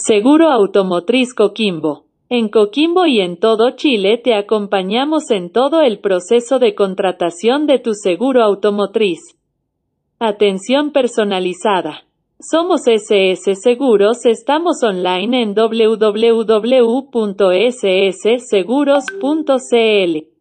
Seguro Automotriz Coquimbo. En Coquimbo y en todo Chile te acompañamos en todo el proceso de contratación de tu seguro automotriz. Atención personalizada. Somos SS Seguros, estamos online en www.ssseguros.cl.